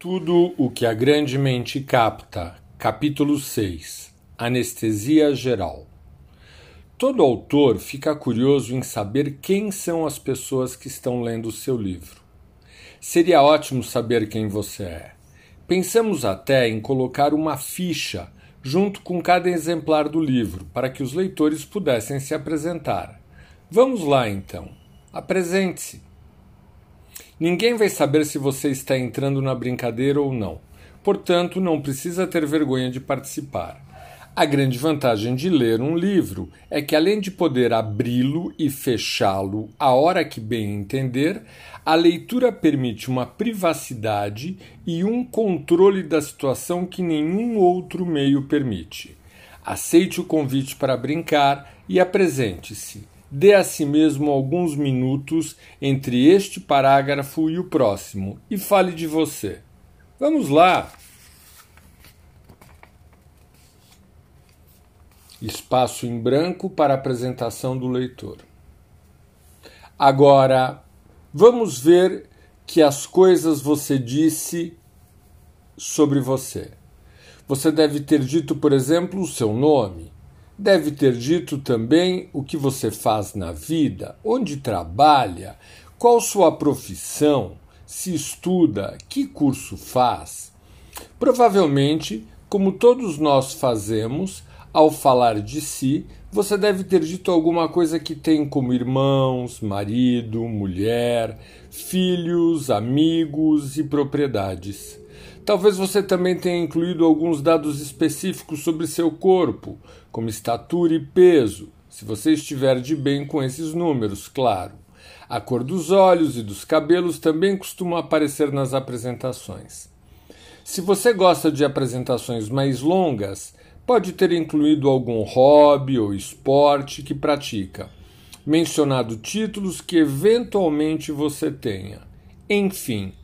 Tudo o que a grande mente capta. Capítulo 6 Anestesia Geral. Todo autor fica curioso em saber quem são as pessoas que estão lendo o seu livro. Seria ótimo saber quem você é. Pensamos até em colocar uma ficha junto com cada exemplar do livro, para que os leitores pudessem se apresentar. Vamos lá então. Apresente-se. Ninguém vai saber se você está entrando na brincadeira ou não. Portanto, não precisa ter vergonha de participar. A grande vantagem de ler um livro é que, além de poder abri-lo e fechá-lo a hora que bem entender, a leitura permite uma privacidade e um controle da situação que nenhum outro meio permite. Aceite o convite para brincar e apresente-se dê a si mesmo alguns minutos entre este parágrafo e o próximo e fale de você. Vamos lá! Espaço em branco para apresentação do leitor. Agora, vamos ver que as coisas você disse sobre você. Você deve ter dito, por exemplo, o seu nome Deve ter dito também o que você faz na vida, onde trabalha, qual sua profissão, se estuda, que curso faz. Provavelmente, como todos nós fazemos, ao falar de si, você deve ter dito alguma coisa que tem como irmãos, marido, mulher, filhos, amigos e propriedades. Talvez você também tenha incluído alguns dados específicos sobre seu corpo, como estatura e peso, se você estiver de bem com esses números, claro. A cor dos olhos e dos cabelos também costuma aparecer nas apresentações. Se você gosta de apresentações mais longas, pode ter incluído algum hobby ou esporte que pratica, mencionado títulos que eventualmente você tenha. Enfim,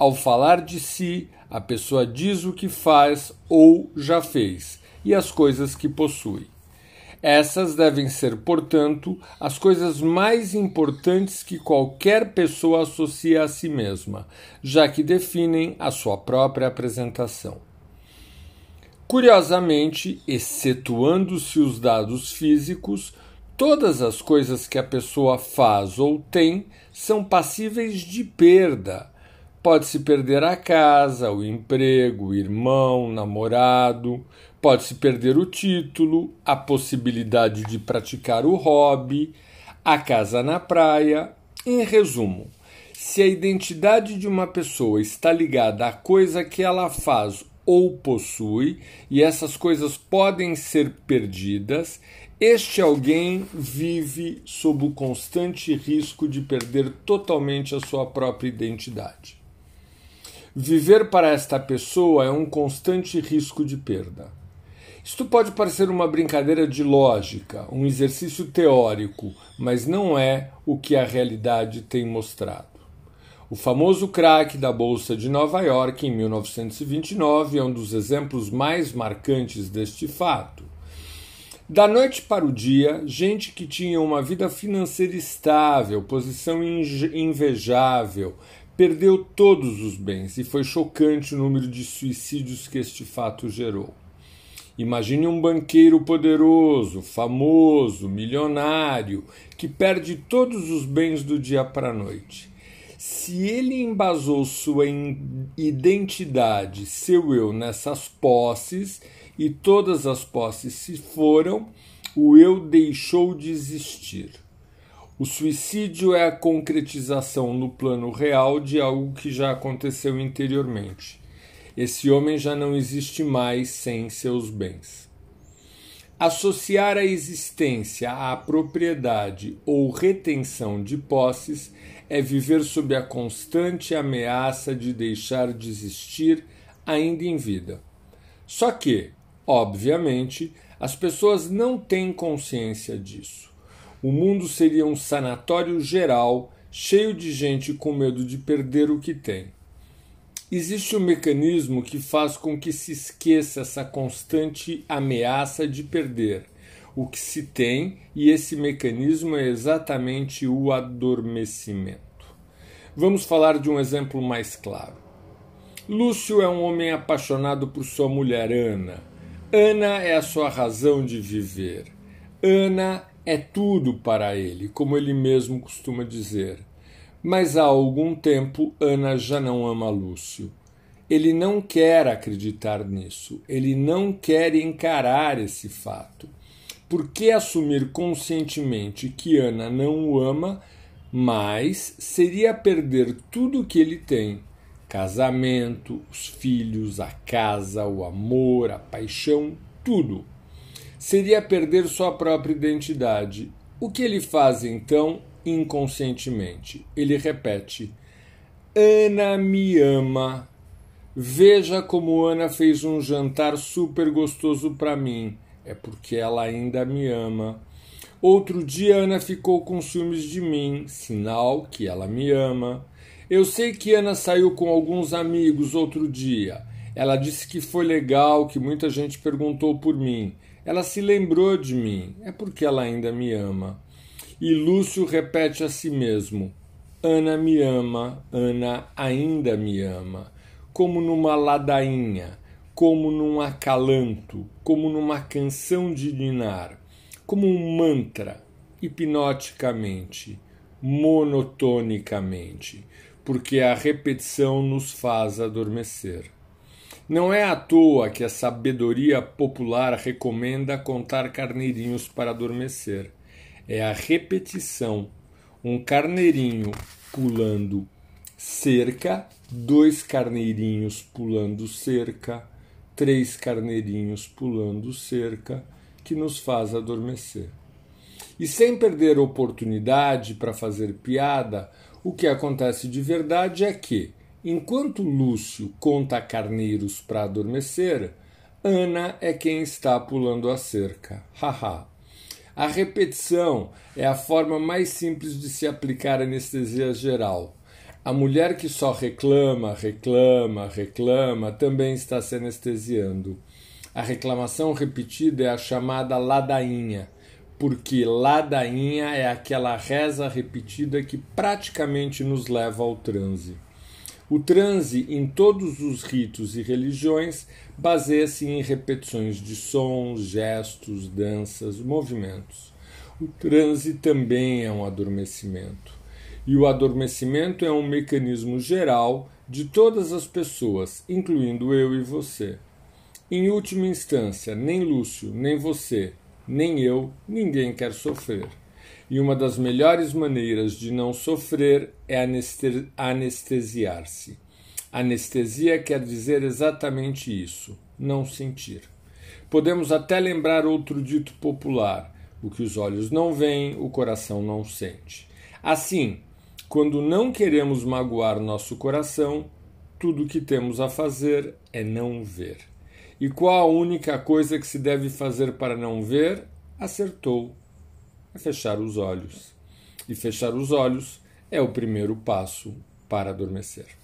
ao falar de si, a pessoa diz o que faz ou já fez e as coisas que possui. Essas devem ser, portanto, as coisas mais importantes que qualquer pessoa associa a si mesma, já que definem a sua própria apresentação. Curiosamente, excetuando-se os dados físicos, todas as coisas que a pessoa faz ou tem são passíveis de perda Pode-se perder a casa, o emprego, o irmão, o namorado, pode-se perder o título, a possibilidade de praticar o hobby, a casa na praia. Em resumo, se a identidade de uma pessoa está ligada à coisa que ela faz ou possui, e essas coisas podem ser perdidas, este alguém vive sob o constante risco de perder totalmente a sua própria identidade. Viver para esta pessoa é um constante risco de perda. Isto pode parecer uma brincadeira de lógica, um exercício teórico, mas não é o que a realidade tem mostrado. O famoso crack da Bolsa de Nova York em 1929 é um dos exemplos mais marcantes deste fato. Da noite para o dia, gente que tinha uma vida financeira estável, posição invejável, perdeu todos os bens e foi chocante o número de suicídios que este fato gerou. Imagine um banqueiro poderoso, famoso, milionário, que perde todos os bens do dia para a noite. Se ele embasou sua identidade, seu eu, nessas posses, e todas as posses se foram, o eu deixou de existir. O suicídio é a concretização no plano real de algo que já aconteceu interiormente. Esse homem já não existe mais sem seus bens. Associar a existência à propriedade ou retenção de posses é viver sob a constante ameaça de deixar de existir ainda em vida. Só que, obviamente, as pessoas não têm consciência disso o mundo seria um sanatório geral, cheio de gente com medo de perder o que tem. Existe um mecanismo que faz com que se esqueça essa constante ameaça de perder o que se tem, e esse mecanismo é exatamente o adormecimento. Vamos falar de um exemplo mais claro. Lúcio é um homem apaixonado por sua mulher Ana. Ana é a sua razão de viver. Ana é tudo para ele, como ele mesmo costuma dizer. Mas há algum tempo Ana já não ama Lúcio. Ele não quer acreditar nisso, ele não quer encarar esse fato. Por que assumir conscientemente que Ana não o ama, mas seria perder tudo o que ele tem? Casamento, os filhos, a casa, o amor, a paixão, tudo. Seria perder sua própria identidade. O que ele faz então inconscientemente? Ele repete: Ana me ama Veja como Ana fez um jantar super gostoso para mim. É porque ela ainda me ama. Outro dia Ana ficou com ciúmes de mim, sinal que ela me ama. Eu sei que Ana saiu com alguns amigos outro dia. Ela disse que foi legal, que muita gente perguntou por mim. Ela se lembrou de mim. É porque ela ainda me ama. E Lúcio repete a si mesmo: Ana me ama, Ana ainda me ama como numa ladainha, como num acalanto, como numa canção de ninar, como um mantra, hipnoticamente, monotonicamente, porque a repetição nos faz adormecer. Não é à toa que a sabedoria popular recomenda contar carneirinhos para adormecer. É a repetição. Um carneirinho pulando cerca, dois carneirinhos pulando cerca, três carneirinhos pulando cerca, que nos faz adormecer. E sem perder oportunidade para fazer piada, o que acontece de verdade é que, enquanto Lúcio conta carneiros para adormecer, Ana é quem está pulando a cerca. Haha. a repetição é a forma mais simples de se aplicar anestesia geral. A mulher que só reclama, reclama, reclama também está se anestesiando. A reclamação repetida é a chamada ladainha, porque ladainha é aquela reza repetida que praticamente nos leva ao transe. O transe, em todos os ritos e religiões, baseia-se em repetições de sons, gestos, danças, movimentos. O transe também é um adormecimento. E o adormecimento é um mecanismo geral de todas as pessoas, incluindo eu e você. Em última instância, nem Lúcio, nem você, nem eu, ninguém quer sofrer. E uma das melhores maneiras de não sofrer é anestesiar-se. Anestesia quer dizer exatamente isso: não sentir. Podemos até lembrar outro dito popular: o que os olhos não veem, o coração não sente. Assim, quando não queremos magoar nosso coração, tudo o que temos a fazer é não ver. E qual a única coisa que se deve fazer para não ver? Acertou. É fechar os olhos. E fechar os olhos é o primeiro passo para adormecer.